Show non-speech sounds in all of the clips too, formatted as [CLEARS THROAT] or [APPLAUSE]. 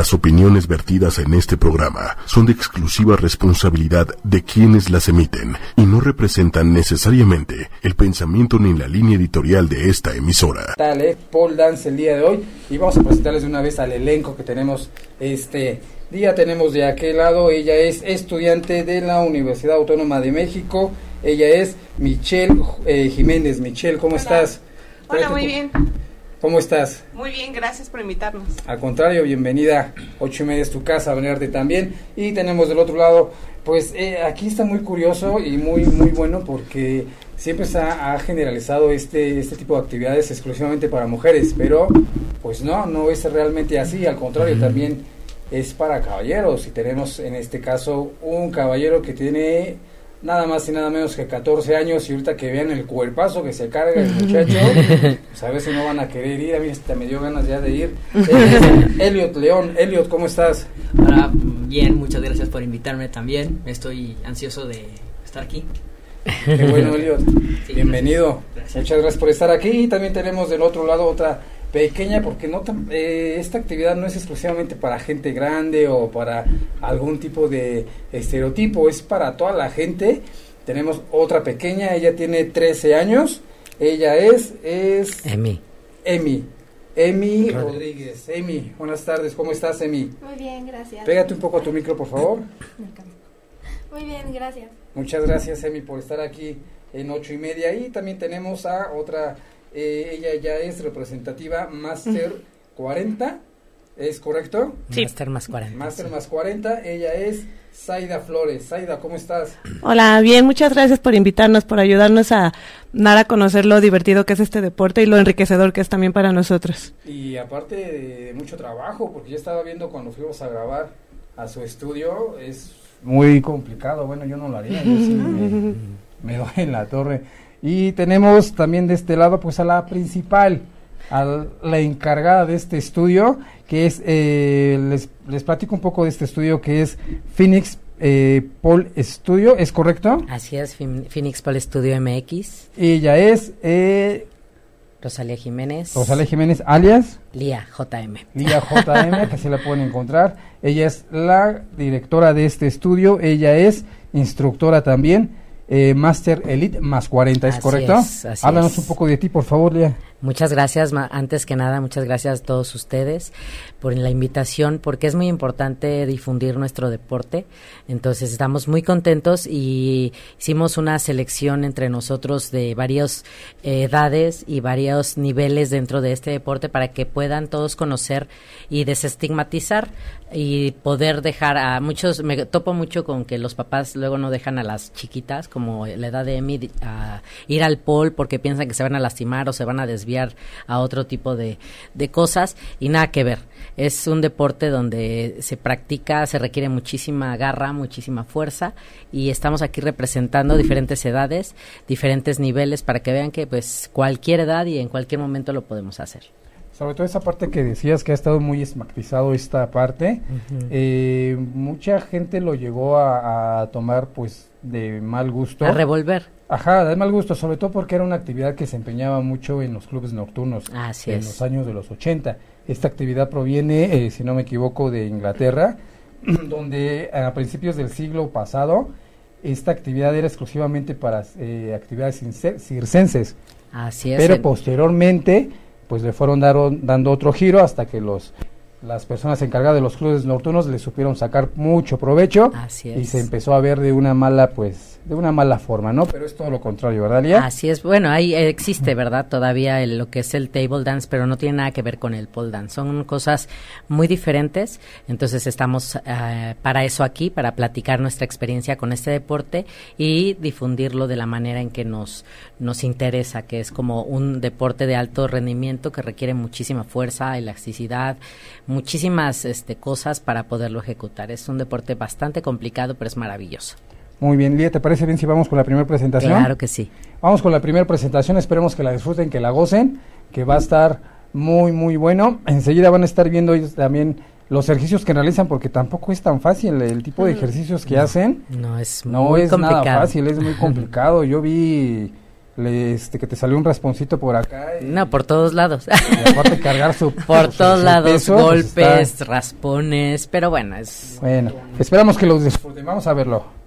Las opiniones vertidas en este programa son de exclusiva responsabilidad de quienes las emiten y no representan necesariamente el pensamiento ni la línea editorial de esta emisora. Dale, Paul Dance el día de hoy y vamos a presentarles de una vez al elenco que tenemos este día. Tenemos de aquel lado, ella es estudiante de la Universidad Autónoma de México, ella es Michelle eh, Jiménez. Michelle, ¿cómo estás? Hola, muy bien. ¿Cómo estás? Muy bien, gracias por invitarnos. Al contrario, bienvenida. Ocho y media es tu casa, venerte también. Y tenemos del otro lado, pues eh, aquí está muy curioso y muy muy bueno porque siempre se ha, generalizado este este tipo de actividades exclusivamente para mujeres, pero pues no, no es realmente así. Al contrario, también es para caballeros. Y tenemos en este caso un caballero que tiene nada más y nada menos que 14 años y ahorita que vean el cuerpazo que se carga el muchacho, [LAUGHS] pues a ver si no van a querer ir, a mí hasta me dio ganas ya de ir. [LAUGHS] Elliot León, Elliot, ¿cómo estás? Hola, bien, muchas gracias por invitarme también, estoy ansioso de estar aquí. Qué bueno, Elliot, bienvenido. Muchas gracias por estar aquí y también tenemos del otro lado otra pequeña porque no eh, esta actividad no es exclusivamente para gente grande o para algún tipo de estereotipo, es para toda la gente. Tenemos otra pequeña, ella tiene 13 años, ella es es Emi. Emi. Emi Rodríguez. Emi, buenas tardes, ¿cómo estás, Emi? Muy bien, gracias. Pégate un poco a tu micro, por favor. Muy bien, gracias. Muchas gracias, Emi, por estar aquí en ocho y media. Y también tenemos a otra eh, ella ya es representativa Master 40, ¿es correcto? Sí. Master más 40. Master más 40, ella es Zaida Flores. Zaida, ¿cómo estás? Hola, bien, muchas gracias por invitarnos, por ayudarnos a dar a conocer lo divertido que es este deporte y lo enriquecedor que es también para nosotros. Y aparte de mucho trabajo, porque ya estaba viendo cuando fuimos a grabar a su estudio, es muy complicado. Bueno, yo no lo haría, yo sí me, me doy en la torre. Y tenemos también de este lado pues a la principal, a la encargada de este estudio, que es, eh, les, les platico un poco de este estudio que es Phoenix eh, Paul Studio, ¿es correcto? Así es, Phoenix Paul Studio MX. Ella es... Eh, Rosalía Jiménez. Rosalía Jiménez, alias. Lía JM. Lía JM, que se la pueden encontrar. Ella es la directora de este estudio, ella es instructora también eh, Master Elite más 40, ¿es correcto? Háblanos un poco de ti, por favor, Lía. Muchas gracias, antes que nada, muchas gracias a todos ustedes por la invitación, porque es muy importante difundir nuestro deporte. Entonces, estamos muy contentos y hicimos una selección entre nosotros de varias eh, edades y varios niveles dentro de este deporte para que puedan todos conocer y desestigmatizar y poder dejar a muchos, me topo mucho con que los papás luego no dejan a las chiquitas, como la edad de Emi, a ir al pol porque piensan que se van a lastimar o se van a desviar a otro tipo de, de cosas y nada que ver. Es un deporte donde se practica, se requiere muchísima garra, muchísima fuerza y estamos aquí representando diferentes edades, diferentes niveles para que vean que pues cualquier edad y en cualquier momento lo podemos hacer. Sobre todo esa parte que decías que ha estado muy esmactizado esta parte, eh, mucha gente lo llegó a, tomar pues de mal gusto. A revolver. Ajá, de mal gusto, sobre todo porque era una actividad que se empeñaba mucho en los clubes nocturnos en los años de los 80. Esta actividad proviene, eh, si no me equivoco, de Inglaterra, [CLEARS THROAT] donde a principios del siglo pasado esta actividad era exclusivamente para eh, actividades circenses. Así es. Pero posteriormente pues le fueron dando otro giro hasta que los las personas encargadas de los clubes nocturnos le supieron sacar mucho provecho y se empezó a ver de una mala pues de una mala forma, ¿no? Pero es todo lo contrario, ¿verdad, Lía? Así es. Bueno, ahí existe, ¿verdad? Todavía lo que es el table dance, pero no tiene nada que ver con el pole dance. Son cosas muy diferentes. Entonces estamos eh, para eso aquí, para platicar nuestra experiencia con este deporte y difundirlo de la manera en que nos nos interesa, que es como un deporte de alto rendimiento que requiere muchísima fuerza, elasticidad, muchísimas este, cosas para poderlo ejecutar. Es un deporte bastante complicado, pero es maravilloso. Muy bien, Lía, ¿te parece bien si vamos con la primera presentación? Claro que sí. Vamos con la primera presentación, esperemos que la disfruten, que la gocen, que va a estar muy, muy bueno. Enseguida van a estar viendo también los ejercicios que realizan, porque tampoco es tan fácil el tipo de ejercicios que hacen. No es No es nada fácil, es muy [LAUGHS] complicado. Yo vi le, este, que te salió un rasponcito por acá. y- No, por todos lados. y aparte cargar su... [LAUGHS] por su- todos su lados, peso, pues, golpes, raspones, pero bueno, es Bueno, esperamos que los disfruten. Vamos a verlo.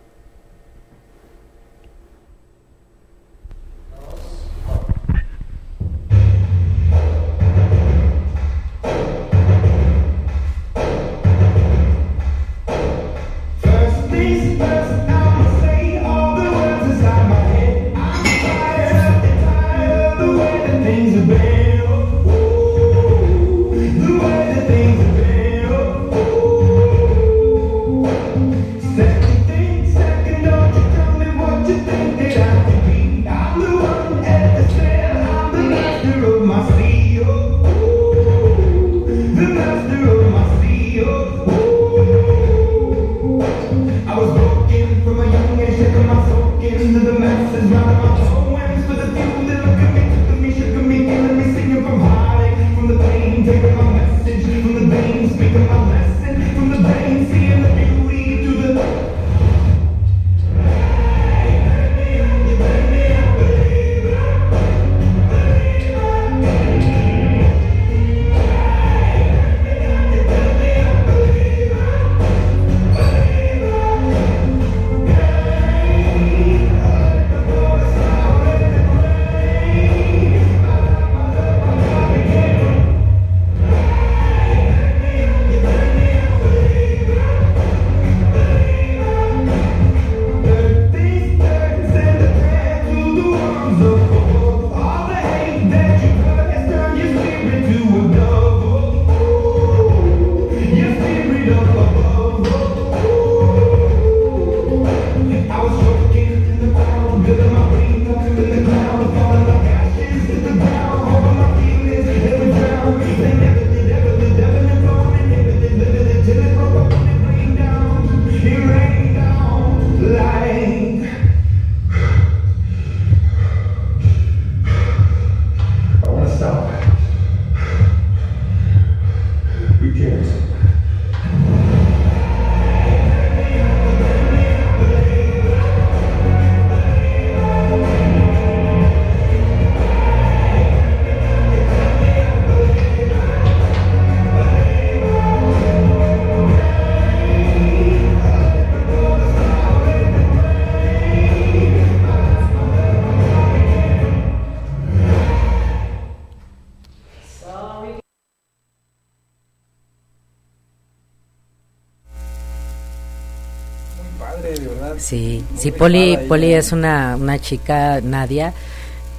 Sí, Poli. Poli es una, una chica, Nadia,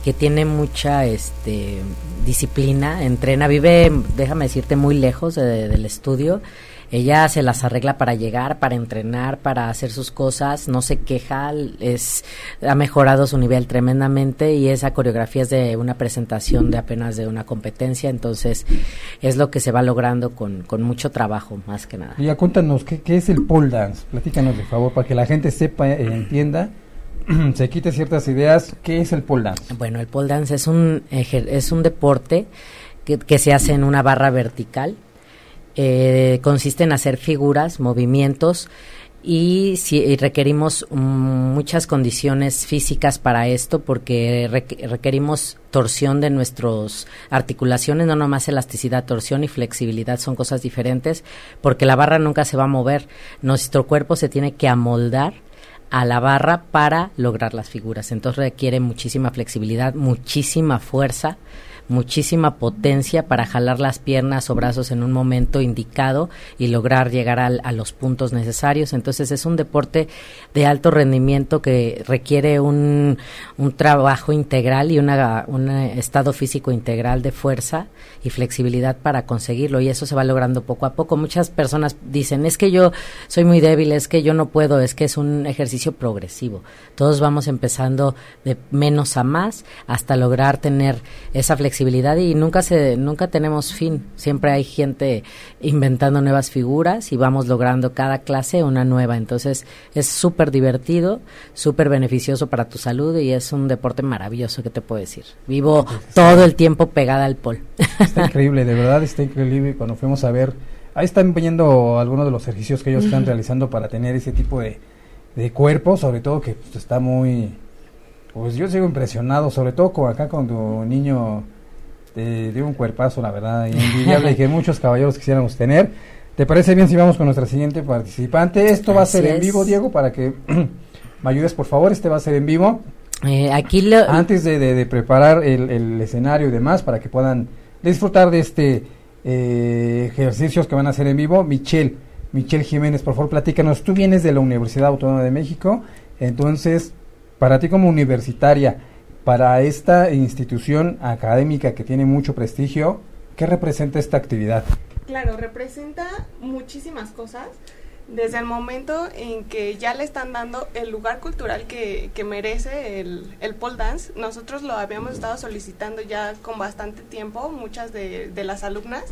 que tiene mucha este, disciplina, entrena, vive, déjame decirte, muy lejos de- del estudio. Ella se las arregla para llegar, para entrenar, para hacer sus cosas, no se queja, es, ha mejorado su nivel tremendamente y esa coreografía es de una presentación de apenas de una competencia, entonces es lo que se va logrando con, con mucho trabajo, más que nada. Y ya cuéntanos, ¿qué, qué es el pole dance? Platícanos, de favor, para que la gente sepa e entienda, [CLEARS THROAT] se quite ciertas ideas. ¿Qué es el pole dance? Bueno, el pole dance es un, es un deporte que, que se hace en una barra vertical. Eh, consiste en hacer figuras, movimientos y, si, requerimos mm, muchas condiciones físicas para esto porque requ- requerimos torsión de nuestras articulaciones, no nomás elasticidad, torsión y flexibilidad son cosas diferentes porque la barra nunca se va a mover. Nuestro cuerpo se tiene que amoldar a la barra para lograr las figuras. Entonces requiere muchísima flexibilidad, muchísima fuerza, muchísima potencia para jalar las piernas o brazos en un momento indicado y lograr llegar al- a los puntos necesarios. Entonces es un deporte de alto rendimiento que requiere un, un trabajo integral y una- un estado físico integral de fuerza y flexibilidad para conseguirlo y eso se va logrando poco a poco. Muchas personas dicen, es que yo soy muy débil, es que yo no puedo, es que es un ejercicio progresivo. Todos vamos empezando de menos a más hasta lograr tener esa flexibilidad y nunca se nunca tenemos fin. Siempre hay gente inventando nuevas figuras y vamos logrando cada clase una nueva. Entonces es súper divertido, súper beneficioso para tu salud y es un deporte maravilloso que te puedo decir. Vivo todo el tiempo pegada al pol. Está increíble, de verdad está increíble. Cuando fuimos a ver, ahí están viendo algunos de los ejercicios que ellos están realizando para tener ese tipo de, de cuerpo, sobre todo que pues, está muy Pues yo sigo impresionado, sobre todo con acá con tu niño te dio un cuerpazo, la verdad, y [LAUGHS] envidiable y que muchos caballeros quisiéramos tener. ¿Te parece bien si vamos con nuestra siguiente participante? Esto va a ser en vivo, Diego, para que [CLEARS THROAT] me ayudes, por favor. Este va a ser en vivo. Eh, aquí lo, Antes de, de- de preparar el, el escenario y demás, para que puedan disfrutar de este eh, ejercicios que van a hacer en vivo, Michelle, Michelle Jiménez, por favor, platícanos. Tú vienes de la Universidad Autónoma de México, entonces, para ti como universitaria, para esta institución académica que tiene mucho prestigio, ¿qué representa esta actividad? Claro, representa muchísimas cosas. Desde el momento en que ya le están dando el lugar cultural que, que merece el, el pole dance, nosotros lo habíamos estado solicitando ya con bastante tiempo, muchas de, de las alumnas,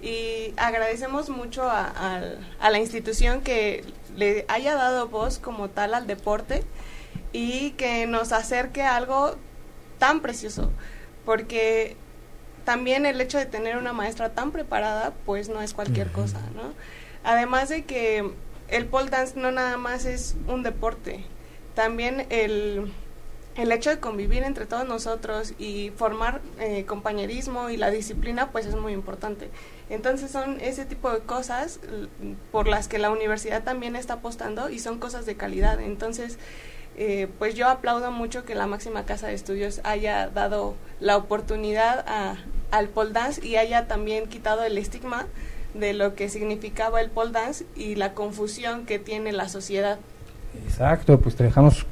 y agradecemos mucho a, al- a la institución que le haya dado voz como tal al deporte y que nos acerque a algo tan precioso, porque también el hecho de tener una maestra tan preparada, pues no es cualquier cosa, ¿no? Además de que el pole dance no nada más es un deporte, también el, el hecho de convivir entre todos nosotros y formar eh, compañerismo y la disciplina, pues es muy importante. Entonces son ese tipo de cosas por las que la universidad también está apostando y son cosas de calidad. Entonces, eh, pues yo aplaudo mucho que la máxima casa de estudios haya dado la oportunidad a- al pole dance y haya también quitado el estigma de lo que significaba el pole dance y la confusión que tiene la sociedad. Exacto, pues te dejamos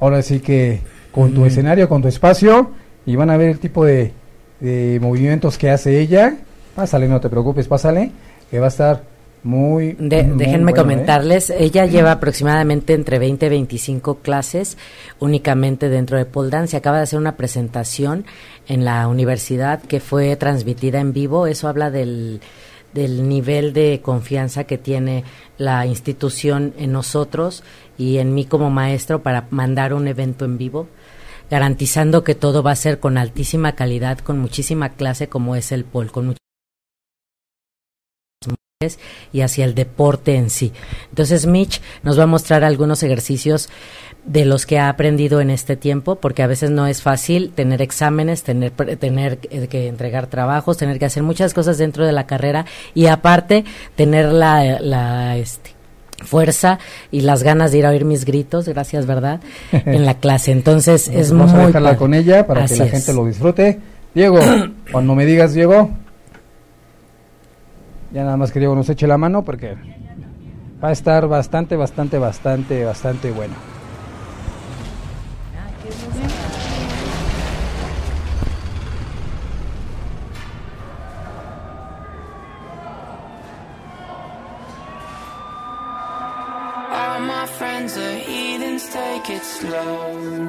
ahora sí que con tu escenario, con tu espacio, y van a ver el tipo de, de movimientos que hace ella. Pásale, no te preocupes, pásale, que va a estar muy... De- muy déjenme bueno, ¿eh? comentarles, ella lleva aproximadamente entre 20 y 25 clases únicamente dentro de pole dance acaba de hacer una presentación en la universidad que fue transmitida en vivo. Eso habla del, del nivel de confianza que tiene la institución en nosotros y en mí como maestro para mandar un evento en vivo garantizando que todo va a ser con altísima calidad, con muchísima clase como es el pole, con y hacia el deporte en sí. Entonces Mitch nos va a mostrar algunos ejercicios de los que ha aprendido en este tiempo, porque a veces no es fácil tener exámenes, tener, tener eh, que entregar trabajos, tener que hacer muchas cosas dentro de la carrera y aparte tener la, la este, fuerza y las ganas de ir a oír mis gritos, gracias, ¿verdad? [LAUGHS] En la clase. Entonces es Vamos muy a dejarla padre. con ella para Así que la es. gente lo disfrute. Diego, cuando me digas, Diego, ya nada más que Diego nos eche la mano porque va a estar bastante, bastante, bastante, bastante bueno. All my friends are heathens, take it slow.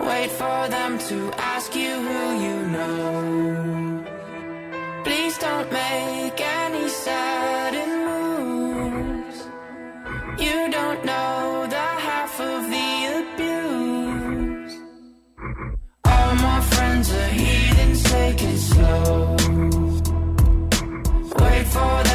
Wait for them to ask you who you know. Make any sudden moves. You don't know the half of the abuse. All my friends are heathens, take it slow. Wait for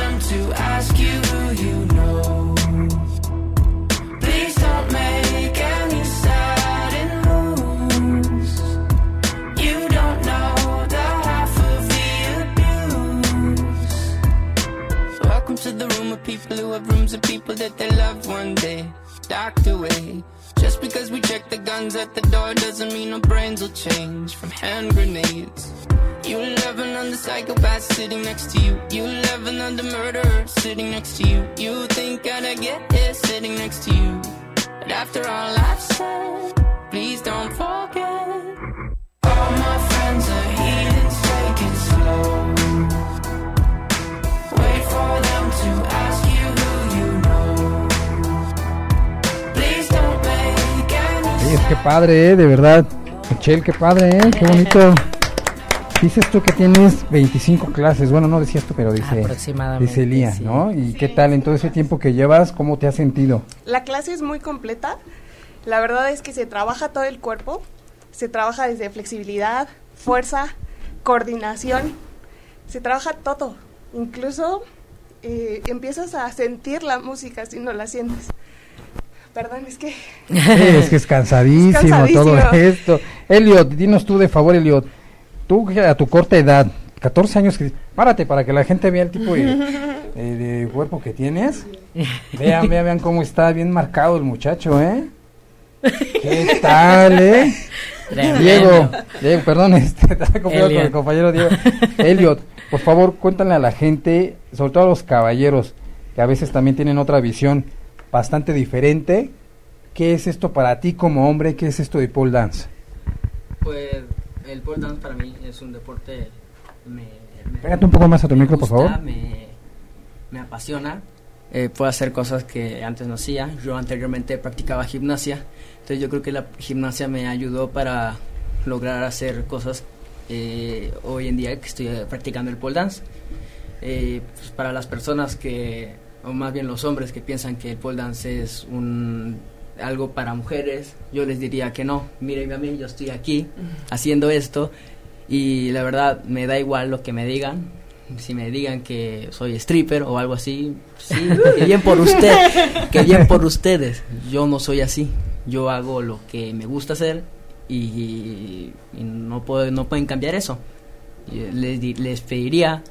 who have rooms of people that they love one day docked away. Just because we check the guns at the door doesn't mean our brains will change from hand grenades. You love another psychopath sitting next to you. You love another murderer sitting next to you. You think I'd get here sitting next to you. But after all I've said, please don't forget. All my friends are que padre, ¿eh? de verdad. Michelle, qué padre, ¿eh? qué bonito. Dices tú que tienes 25 clases. Bueno, no decías tú, pero dice, Aproximadamente, dice Lía, sí. ¿no? ¿Y qué tal en todo ese tiempo que llevas? ¿Cómo te has sentido? La clase es muy completa. La verdad es que se trabaja todo el cuerpo. Se trabaja desde flexibilidad, fuerza, coordinación. Se trabaja todo. Incluso eh, empiezas a sentir la música si no la sientes. Perdón, es que Sí, [LAUGHS] es que es cansadísimo, Es cansadísimo. todo esto. Elliot, dinos tú de favor, Elliot. Tú que a tu corta edad, 14 años, que, párate para que la gente vea el tipo [LAUGHS] de, de cuerpo que tienes. Vean, vean, vean cómo está bien marcado el muchacho, ¿eh? ¿Qué tal, eh? Tremendo. Diego, Diego, perdón, [LAUGHS] este, estaba con el Elliot. compañero Diego. Elliot, por favor, cuéntale a la gente, sobre todo a los caballeros, que a veces también tienen otra visión bastante diferente. ¿Qué es esto para ti como hombre? ¿Qué es esto de pole dance? Pues el pole dance para mí es un deporte. Me, me- Pégate un poco más a tu micro, por gusta, favor. Me, me apasiona. Eh, puedo hacer cosas que antes no hacía. Yo anteriormente practicaba gimnasia. Entonces yo creo que la gimnasia me ayudó para lograr hacer cosas eh, hoy en día que estoy practicando el pole dance. Eh, pues, para las personas que, o más bien los hombres que piensan que el pole dance es un algo para mujeres, yo les diría que no. Miren a mí, yo estoy aquí haciendo esto y la verdad me da igual lo que me digan. Si me digan que soy stripper o algo así, sí, que bien por usted, que bien por ustedes. Yo no soy así. Yo hago lo que me gusta hacer y, y no puedo, no pueden cambiar eso. Les, les pediría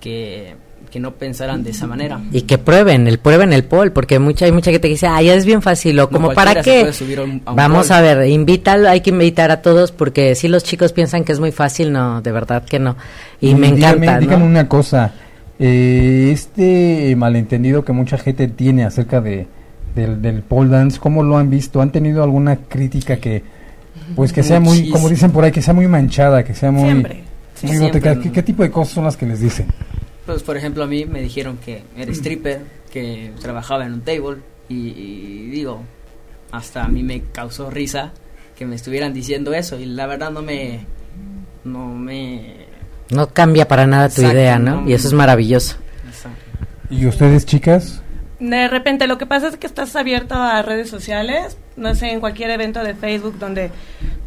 que, que no pensaran de esa manera. Y que prueben, el prueben el pole, porque mucha, hay mucha gente que dice, ah, ya es bien fácil, o No como para se qué. puede subir a un- a un Vamos a ver, invítalo, hay que invitar a todos, porque si los chicos piensan que es muy fácil, no, de verdad que no. Y me dígame- encanta, ¿no? Dígame una cosa, eh, este malentendido que mucha gente tiene acerca de del, del pole dance, ¿cómo lo han visto? ¿Han tenido alguna crítica que, pues que sea muy, como dicen por ahí, que sea muy manchada, que sea muy... Siempre. Sí, muy siempre. grotesca? ¿Qué, qué tipo de cosas son las que les dicen? Pues por ejemplo a mí me dijeron que era stripper, que trabajaba en un table y, y digo, hasta a mí me causó risa que me estuvieran diciendo eso y la verdad no me no me No cambia para nada tu Exacto, idea, ¿no? no. Y eso es maravilloso. ¿Y ustedes, chicas? De repente lo que pasa es que estás abierto a redes sociales, no sé, en cualquier evento de Facebook donde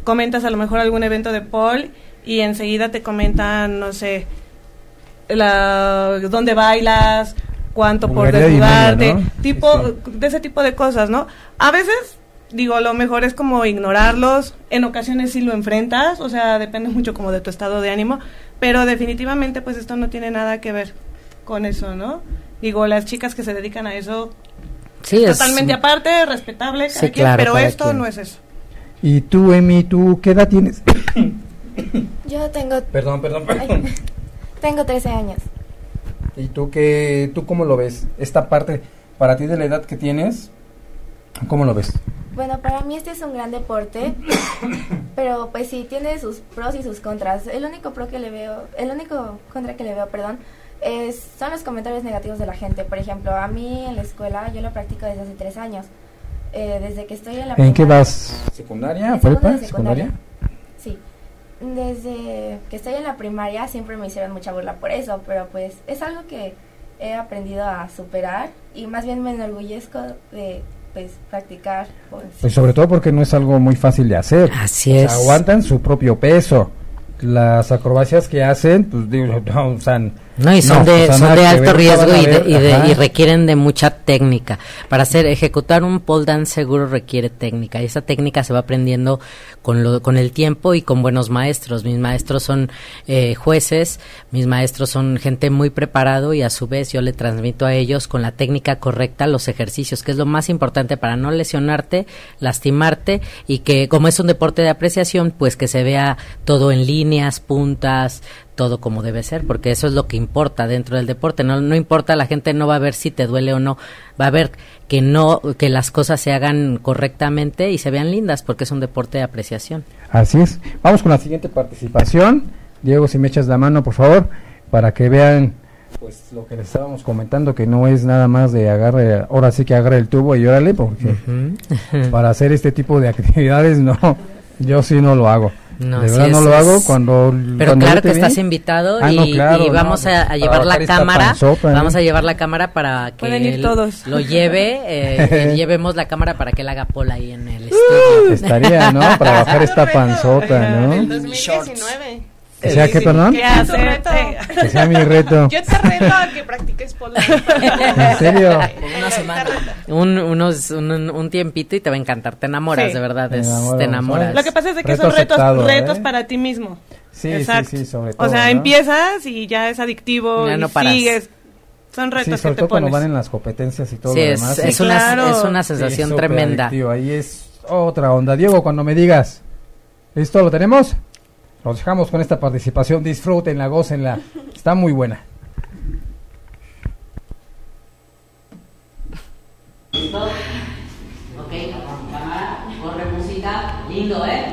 comentas a lo mejor algún evento de Paul y enseguida te comentan, no sé, la, dónde bailas, cuánto por desnudarte, ¿no? tipo, Sí, de ese tipo de cosas, ¿no? A veces, digo, lo mejor es como ignorarlos, en ocasiones sí lo enfrentas, o sea, depende [LAUGHS] mucho como de tu estado de ánimo, pero definitivamente pues esto no tiene nada que ver con eso, ¿no? Digo, las chicas que se dedican a eso, Sí, es totalmente aparte, respetable, Sí, quien, claro, pero esto quien. no es eso. ¿Y tú, Emi, tú qué edad tienes? [COUGHS] Yo tengo, Perdón, perdón, ay, tengo 13 años. ¿Y tú qué, tú cómo lo ves? Esta parte, para ti de la edad que tienes, ¿cómo lo ves? Bueno, para mí este es un gran deporte, [COUGHS] pero pues sí, tiene sus pros y sus contras. El único pro que le veo, el único contra que le veo, perdón, es, son los comentarios negativos de la gente. Por ejemplo, a mí en la escuela yo lo practico desde hace tres años. Eh, desde que estoy en la ¿En qué primaria- vas? ¿Secundaria? ¿Prepa? secundaria. Desde que estoy en la primaria siempre me hicieron mucha burla por eso, pero pues es algo que he aprendido a superar y más bien me enorgullezco de pues practicar. Pues, Pues sobre todo porque no es algo muy fácil de hacer. Así O sea, es. aguantan su propio peso. Las acrobacias que hacen, pues digo, [LAUGHS] no, o sea, No, y son no, de, sea, son de alto riesgo y, de- y, de- y requieren de mucha técnica. Para hacer, ejecutar un pole dance seguro requiere técnica. Y esa técnica se va aprendiendo con, lo, con el tiempo y con buenos maestros. Mis maestros son eh, jueces, mis maestros son gente muy preparado y a su vez yo le transmito a ellos con la técnica correcta los ejercicios, que es lo más importante para no lesionarte, lastimarte y que como es un deporte de apreciación, pues que se vea todo en líneas, puntas, todo como debe ser, porque eso es lo que importa dentro del deporte. No, no importa, la gente no va a ver si te duele o no, va a ver que no, que las cosas se hagan correctamente y se vean lindas, porque es un deporte de apreciación. Así es. Vamos con la siguiente participación. Diego, si me echas la mano, por favor, para que vean pues lo que les estábamos comentando, que no es nada más de agarre, ahora sí que agarre el tubo y órale, porque para hacer este tipo de actividades, no, yo sí no lo hago. No, de sí verdad no es- lo hago cuando... Pero cuando claro que estás vi- invitado Ah, y, no, claro, y no, vamos pues, a, a llevar la cámara, panzota, ¿eh? vamos a llevar la cámara para que él todos. lo lleve, eh, [LAUGHS] llevemos la cámara para que él haga pola ahí en el estudio. Estaría, ¿no? Para bajar [LAUGHS] esta panzota, ¿no? 2019. Que sea, ¿qué, perdón? ¿Qué Es tu hacerte? reto. Que sea mi reto. Yo te reto a que practiques dance. [LAUGHS] ¿En serio? Una semana. Un, unos, un, un- tiempito y te va a encantar. Te enamoras, Sí. de verdad. Te es- enamoras, te enamoras. Lo que pasa es de que Reto son retos, aceptado, retos ¿eh? para ti mismo. Sí, Exacto. sí, sí, sobre O todo. sea, ¿no? empiezas y ya es adictivo Ya y no paras. sigues. Son Sí, retos sobre que te todo cuando pones. van en las competencias y todo Sí, lo es, demás. es Sí, una, claro. es una Sí, sensación tremenda. adictivo, Ahí es otra onda. Diego, cuando me digas, ¿listo lo tenemos? Los dejamos con esta participación. Disfrútenla, gócenla. Está muy buena. ¿Listo? Ok, cámara, corre música, lindo, ¿eh?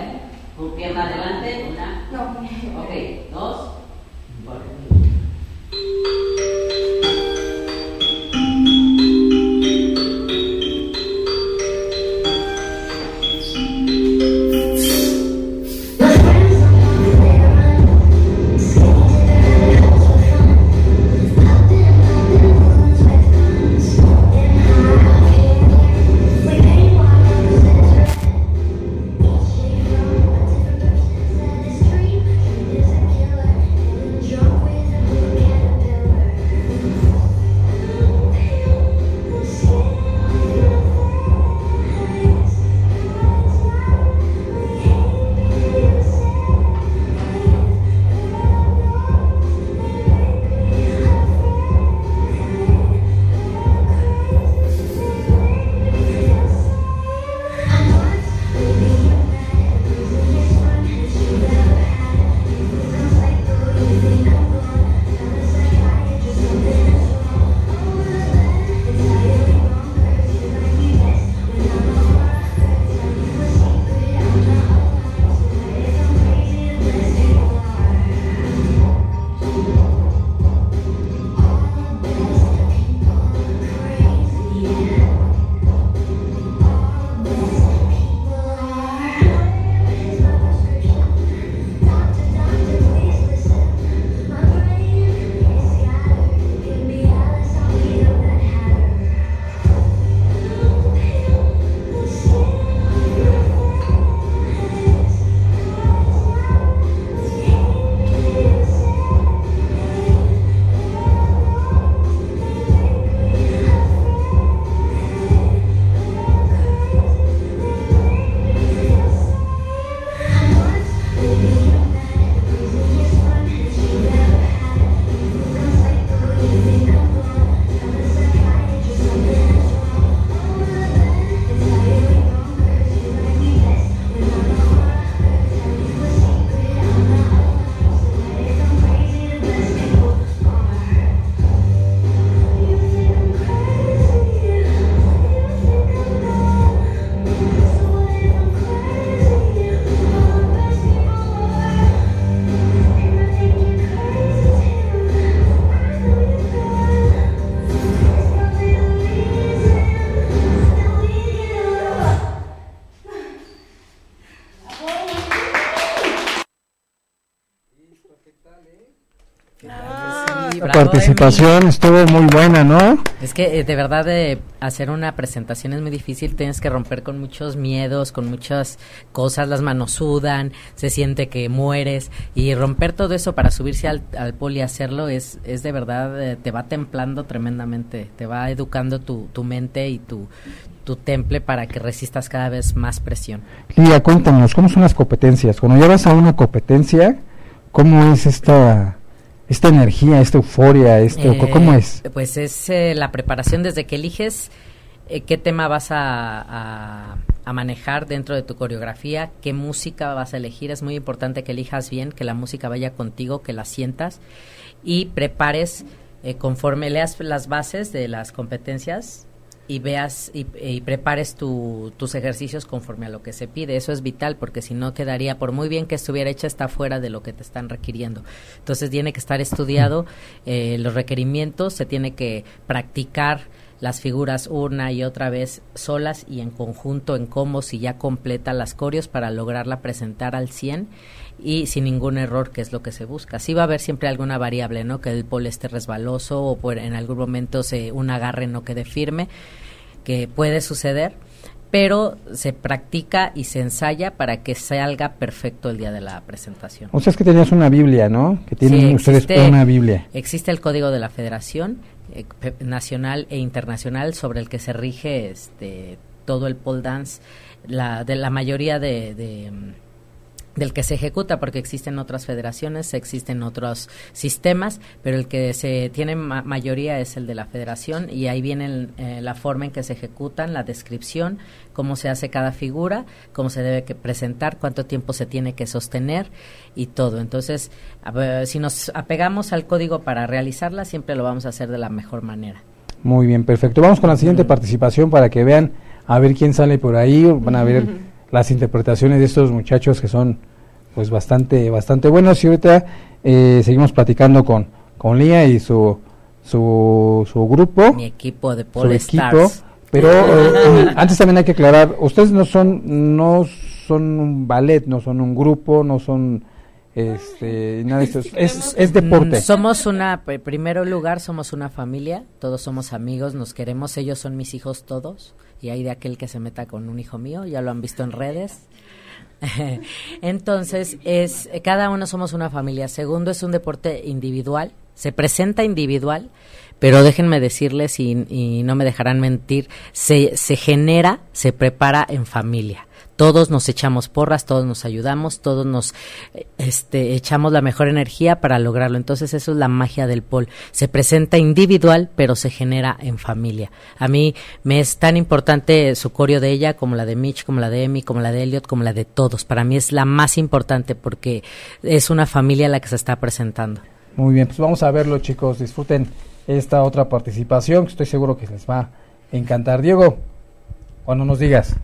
Participación estuvo muy buena, ¿no? Es que eh, de verdad eh, hacer una presentación es muy difícil, tienes que romper con muchos miedos, con muchas cosas, las manos sudan, se siente que mueres y romper todo eso para subirse al, al poli y hacerlo es, es de verdad, eh, te va templando tremendamente, te va educando tu, tu mente y tu, tu temple para que resistas cada vez más presión. Lía, cuéntanos, ¿cómo son las competencias? Cuando ya vas a una competencia, ¿cómo es esta, esta energía, esta euforia, esto, Eh, ¿cómo es? Pues es eh, la preparación desde que eliges eh, qué tema vas a, a- a manejar dentro de tu coreografía, qué música vas a elegir. Es muy importante que elijas bien, que la música vaya contigo, que la sientas y prepares eh, conforme leas las bases de las competencias y veas y, y prepares tu- tus ejercicios conforme a lo que se pide. Eso es vital porque si no quedaría, por muy bien que estuviera hecha, está fuera de lo que te están requiriendo. Entonces tiene que estar estudiado eh, los requerimientos, se tiene que practicar las figuras una y otra vez solas y en conjunto en combos y ya completa las coreos para lograrla presentar al 100 y sin ningún error, que es lo que se busca. Sí va a haber siempre alguna variable, ¿no? Que el pole esté resbaloso o por, en algún momento se, un agarre no quede firme, que puede suceder, pero se practica y se ensaya para que salga perfecto el día de la presentación. O sea, es que tenías una Biblia, ¿no? Que tienen Sí, ustedes existe- una Biblia. Existe el Código de la Federación eh, Nacional e Internacional sobre el que se rige este todo el pole dance, la, de la mayoría de, de, del que se ejecuta, porque existen otras federaciones, existen otros sistemas, pero el que se tiene ma- mayoría es el de la federación y ahí viene el, eh, la forma en que se ejecutan, la descripción, cómo se hace cada figura, cómo se debe que presentar, cuánto tiempo se tiene que sostener y todo. Entonces, ver, si nos apegamos al código para realizarla, siempre lo vamos a hacer de la mejor manera. Muy bien, perfecto. Vamos con la siguiente participación para que vean a ver quién sale por ahí. Van a ver las interpretaciones de estos muchachos que son pues bastante bastante buenos. Y ahorita eh, seguimos platicando con, con Lía y su, su, su grupo. Mi equipo de su Pole equipo. Stars. Pero [LAUGHS] eh, antes también hay que aclarar, ustedes no son no son un ballet, no son un grupo, no son este nada de es, es, es deporte. Mm, Somos una, en primero lugar, somos una familia, todos somos amigos, nos queremos, ellos son mis hijos todos, y hay de aquel que se meta con un hijo mío, ya lo han visto en redes. [LAUGHS] Entonces, es cada uno somos una familia. Segundo, es un deporte individual, se presenta individual, pero déjenme decirles y, y no me dejarán mentir, se, se genera, se prepara en familia. Todos nos echamos porras, todos nos ayudamos, todos nos este, echamos la mejor energía para lograrlo. Entonces eso es la magia del pol. Se presenta individual, pero se genera en familia. A mí me es tan importante su coreo de ella como la de Mitch, como la de Emi, como la de Elliot, como la de todos. Para mí es la más importante porque es una familia la que se está presentando. Muy bien, pues vamos a verlo, chicos. Disfruten esta otra participación que estoy seguro que les va a encantar. Diego, cuando nos digas.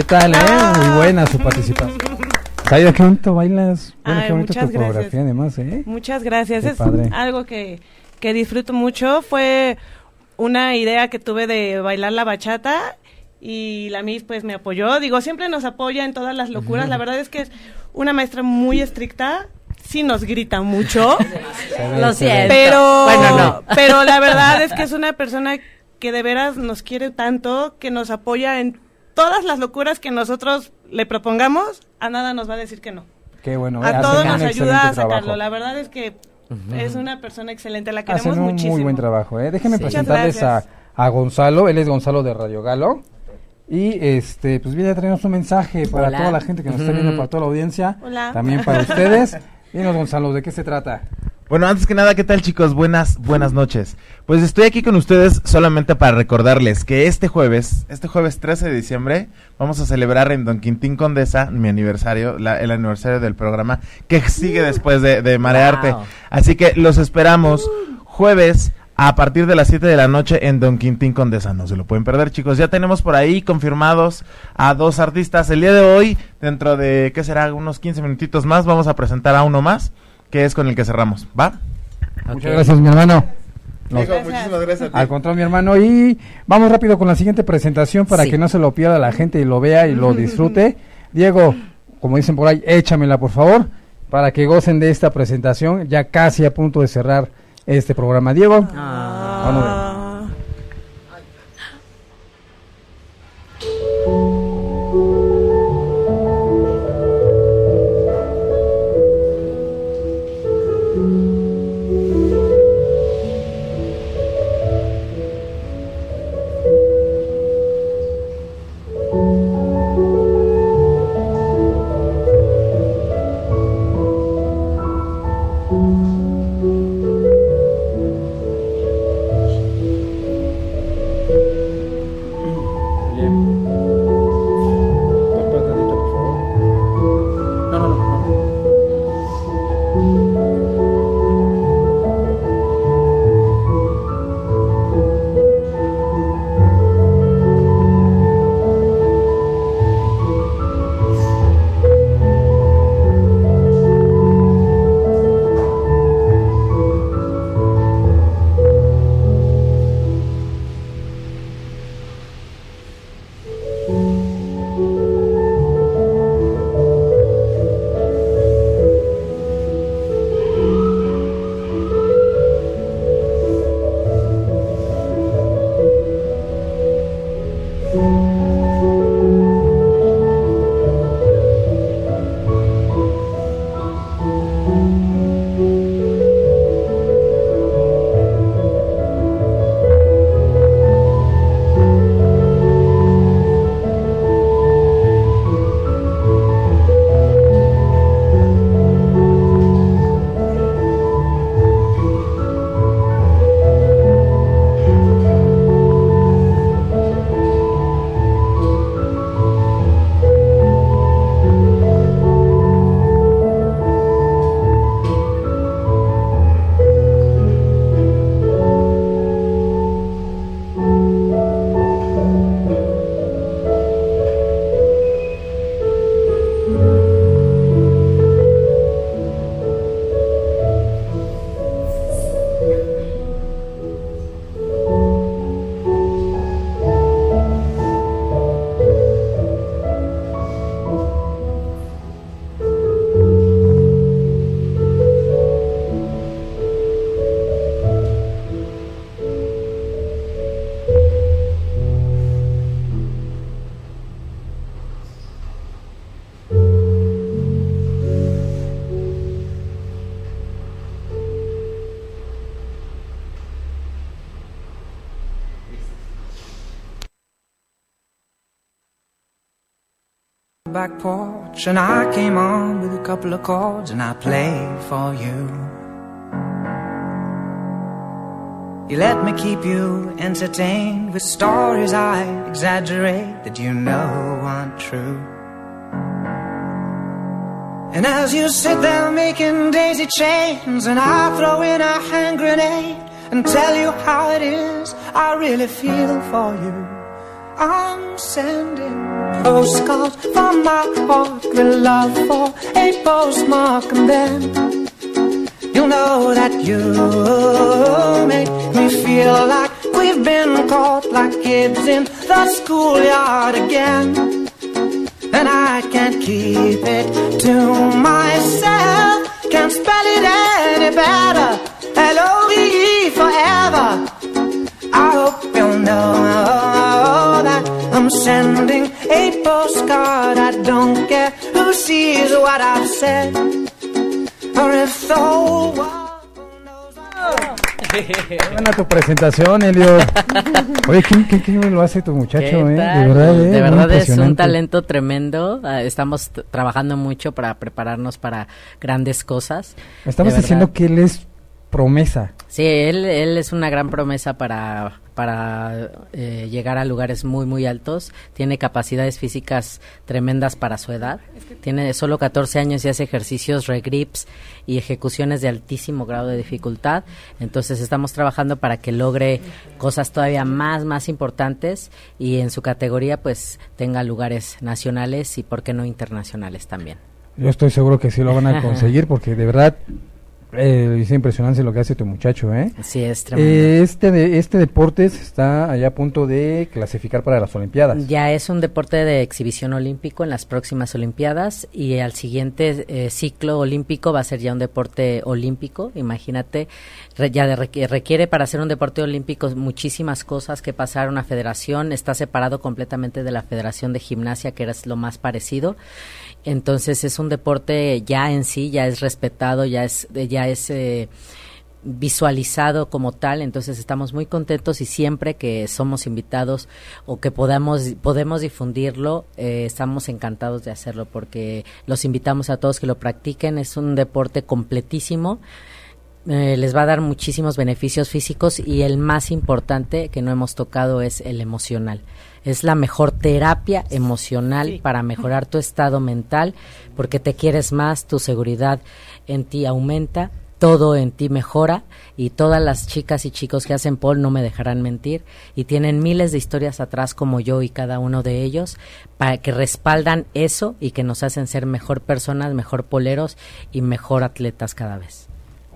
¿Qué tal, eh? Muy buena su participación. Saida, qué bonito bailas. Bueno, Ay, qué bonita tu muchas gracias. coreografía además, ¿eh? Muchas gracias. Qué es padre. algo que, que disfruto mucho. Fue una idea que tuve de bailar la bachata y la Miss pues me apoyó. Digo, siempre nos apoya en todas las locuras. La verdad es que es una maestra muy estricta. Sí nos grita mucho. [LAUGHS] Lo siento. Pero, Bueno, no. pero la verdad es que es una persona que de veras nos quiere tanto, que nos apoya en todas las locuras que nosotros le propongamos. A nada nos va a decir que no. Qué bueno. eh, A hacen todos nos ayuda a trabajo. sacarlo. La verdad es que es una persona excelente, la queremos Hacen un muchísimo. muy buen trabajo, ¿eh? Déjenme Sí. presentarles a, a Gonzalo, él es Gonzalo de Radio Galo. Y este, pues viene a traernos un mensaje para Hola. toda la gente que nos está viendo, para toda la audiencia, Hola. también para ustedes. Dinos, Gonzalo, ¿de qué se trata? Bueno, antes que nada, ¿qué tal chicos? Buenas, buenas noches. Pues estoy aquí con ustedes solamente para recordarles que este jueves, este jueves 13 de diciembre, vamos a celebrar en Don Quintín Condesa mi aniversario, la- el aniversario del programa que sigue después de, de Marearte. Wow. Así que los esperamos jueves a partir de las 7 de la noche en Don Quintín Condesa. No se lo pueden perder, chicos. Ya tenemos por ahí confirmados a dos artistas. El día de hoy, dentro de, ¿qué será? Unos 15 minutitos más, vamos a presentar a uno más, que es con el que cerramos. ¿Va? Muchas gracias, mi hermano. Nos- Diego, muchísimas gracias. a ti. Al contrario, mi hermano. Y vamos rápido con la siguiente presentación para Sí. que no se lo pierda la gente y lo vea y lo [LAUGHS] disfrute. Diego, como dicen por ahí, échamela por favor, para que gocen de esta presentación, ya casi a punto de cerrar este programa. Diego, Ah. vamos a ver. Back porch and I came on with a couple of chords and I played for you. You let me keep you entertained with stories I exaggerate that you know aren't true. And as you sit there making daisy chains and I throw in a hand grenade and tell you how it is, I really feel for you. I'm sending postcards from my heart with love for a postmark, and then you know that you make me feel like we've been caught like kids in the schoolyard again. And I can't keep it to myself. Can't spell it any better. L-O-V-E forever. I hope you'll know I'm sending a postcard. I don't care who sees what I've said. Or if the whole world Qué buena tu presentación, Elio. [LAUGHS] Oye, ¿qué, qué, qué lo hace tu muchacho, ¿Qué eh? De verdad, eh. De verdad es un talento tremendo. Ah, Estamos trabajando mucho para prepararnos para grandes cosas. De diciendo que él es promesa. Sí, él, él es una gran promesa para, para eh, llegar a lugares muy, muy altos. Tiene capacidades físicas tremendas para su edad. Tiene solo 14 años y hace ejercicios, regrips y ejecuciones de altísimo grado de dificultad. Entonces estamos trabajando para que logre cosas todavía más, más importantes y en su categoría pues tenga lugares nacionales y por qué no internacionales también. Yo estoy seguro que sí lo van a [LAUGHS] conseguir porque de verdad eh, es impresionante lo que hace tu muchacho, ¿eh? Sí, es tremendo. Eh, este, de, este deporte está allá a punto de clasificar para las Olimpiadas. Ya es un deporte de exhibición olímpico en las próximas Olimpiadas y al siguiente eh, ciclo olímpico va a ser ya un deporte olímpico. Imagínate, re- ya de requ- requiere para ser un deporte olímpico muchísimas cosas que pasar una federación. Está separado completamente de la Federación de Gimnasia, que era lo más parecido. Entonces es un deporte ya en sí, ya es respetado, ya es, ya es eh, visualizado como tal, entonces estamos muy contentos y siempre que somos invitados o que podamos podemos difundirlo, eh, estamos encantados de hacerlo porque los invitamos a todos que lo practiquen, es un deporte completísimo. eh, les va a dar muchísimos beneficios físicos y el más importante que no hemos tocado es el emocional. Es la mejor terapia emocional para mejorar tu estado mental porque te quieres más, tu seguridad en ti aumenta, todo en ti mejora y todas las chicas y chicos que hacen pole no me dejarán mentir y tienen miles de historias atrás como yo y cada uno de ellos para que respaldan eso y que nos hacen ser mejor personas, mejor poleros y mejor atletas cada vez.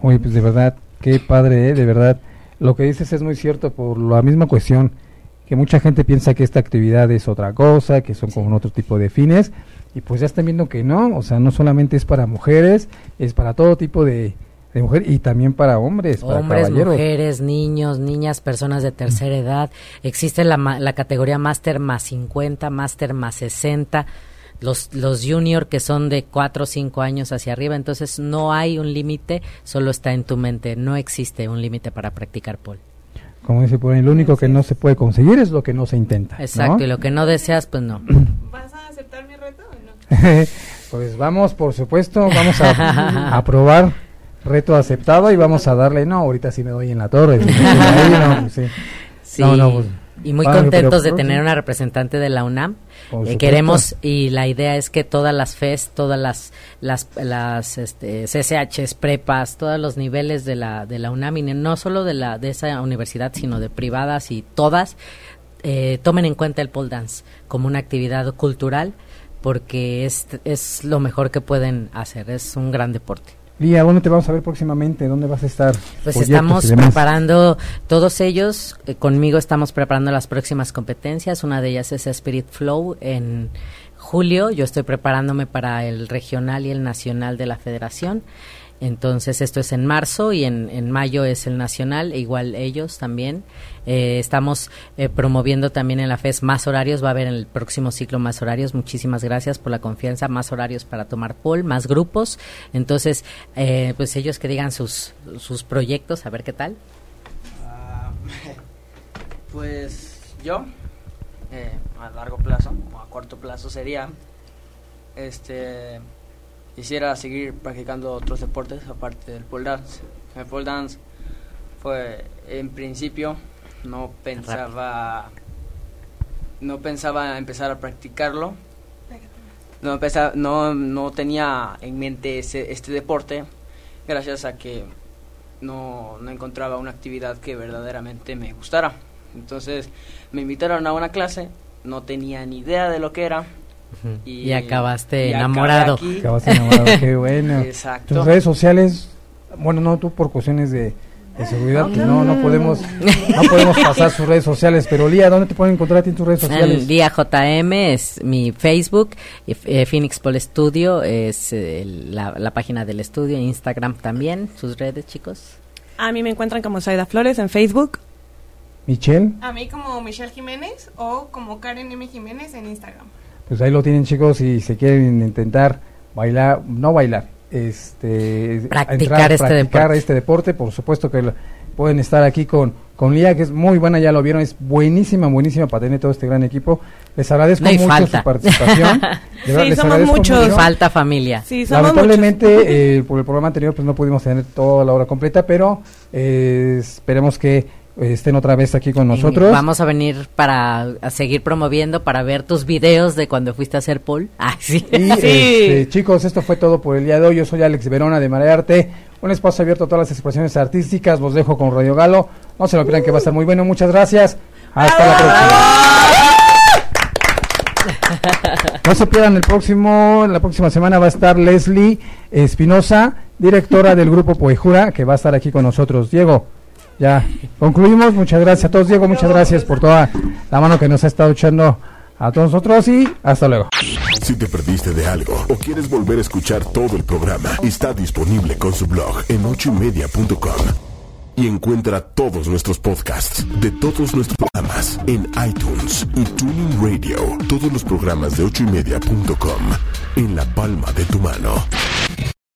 Oye, pues de verdad, qué padre, ¿eh? De verdad. Lo que dices es muy cierto por la misma cuestión que mucha gente piensa que esta actividad es otra cosa, que son con otro tipo de fines, y pues ya están viendo que no, o sea, no solamente es para mujeres, es para todo tipo de, de mujer y también para hombres, para Hombres, caballeros. mujeres, niños, niñas, personas de tercera edad. Existe la, ma- la categoría Master más 50, Master más 60, los, los Junior que son de 4 o 5 años hacia arriba. Entonces no hay un límite, solo está en tu mente. No existe un límite para practicar pole. Como dice por lo único que no se puede conseguir es lo que no se intenta. ¿no? Exacto, y lo que no deseas, pues no. [CLEARS THROAT] ¿Vas [LAUGHS] pues vamos, por supuesto, vamos a, [LAUGHS] a probar reto aceptado y vamos a darle, no, ahorita sí me doy en la torre. si me doy ahí, no, sí. Sí, No, no, pues, y muy contentos pero- de tener una representante de la UNAM. Eh, queremos y la idea es que todas las FES, todas las las, las este, CCHs, prepas, todos los niveles de la de la UNAM y no solo de la de esa universidad, sino de privadas y todas eh, tomen en cuenta el pole dance como una actividad cultural porque es es lo mejor que pueden hacer, es un gran deporte. Lía, ¿dónde te vamos a ver próximamente? ¿Dónde vas a estar? Pues estamos preparando, todos ellos, eh, conmigo estamos preparando las próximas competencias. Una de ellas es Spirit Flow en julio. Yo estoy preparándome para el regional y el nacional de la federación. Entonces esto es en marzo y en, en mayo es el nacional, e igual ellos también. Eh, estamos eh, promoviendo también en la FES más horarios, va a haber en el próximo ciclo más horarios. Muchísimas gracias por la confianza, más horarios para tomar pole, más grupos. Entonces, eh, pues ellos que digan sus, sus proyectos, a ver qué tal. Ah, [LAUGHS] pues yo, eh, a largo plazo o a corto plazo sería, este, quisiera seguir practicando otros deportes aparte del pole dance. El pole dance fue, en principio, no pensaba, no pensaba empezar a practicarlo. No, empeza- no, no tenía en mente ese, este deporte gracias a que no, no encontraba una actividad que verdaderamente me gustara. Entonces me invitaron a una clase no tenía ni idea de lo que era. Ujú. Y acabaste y enamorado. Acabaste enamorado, qué [LAUGHS] bueno. Exacto. Tus redes sociales, bueno, no tú por cuestiones de, de seguridad, pues no, no podemos, no podemos pasar sus redes sociales, pero Lía, ¿dónde te pueden encontrar a ti en tus redes sociales? El día JM es mi Facebook, y, eh, Phoenix Pol Studio es eh, la, la página del estudio, Instagram también, sus redes chicos. A mí me encuentran como Saida Flores en Facebook. Michelle, A mí como Michelle Jiménez o como Karen M. Jiménez en Instagram. Pues ahí lo tienen chicos y si quieren intentar bailar, no bailar, este Practicar este practicar deporte. este deporte, por supuesto que lo- pueden estar aquí con con Lía, que es muy buena, ya lo vieron, es buenísima, buenísima para tener todo este gran equipo. Les agradezco No, mucho falta. su participación. [LAUGHS] De verdad, Sí, les somos muchos. mucho. Falta familia. Sí, somos Lamentablemente, eh, por el programa anterior, pues no pudimos tener toda la hora completa, pero eh, esperemos que estén otra vez aquí con nosotros. Vamos a venir para a seguir promoviendo, para ver tus videos de cuando fuiste a hacer pool. [LAUGHS] Ah, sí. Y este, chicos, esto fue todo por el día de hoy. Yo soy Alex Verona de Marea Arte. Un espacio abierto a todas las expresiones artísticas. Los dejo con Radio Galo. No se lo pierdan que va a estar muy bueno. Muchas gracias. Hasta la próxima. No se pierdan el próximo, la próxima semana va a estar Leslie Espinosa, directora del grupo Poejura, que va a estar aquí con nosotros. Diego, ya concluimos. Muchas gracias a todos. Diego, muchas gracias por toda la mano que nos ha estado echando a todos nosotros y hasta luego. Si te perdiste de algo o quieres volver a escuchar todo el programa, está disponible con su blog en ochoymedia.com. Y encuentra todos nuestros podcasts de todos nuestros programas en iTunes y Tuning Radio. Todos los programas de ochoymedia.com en la palma de tu mano.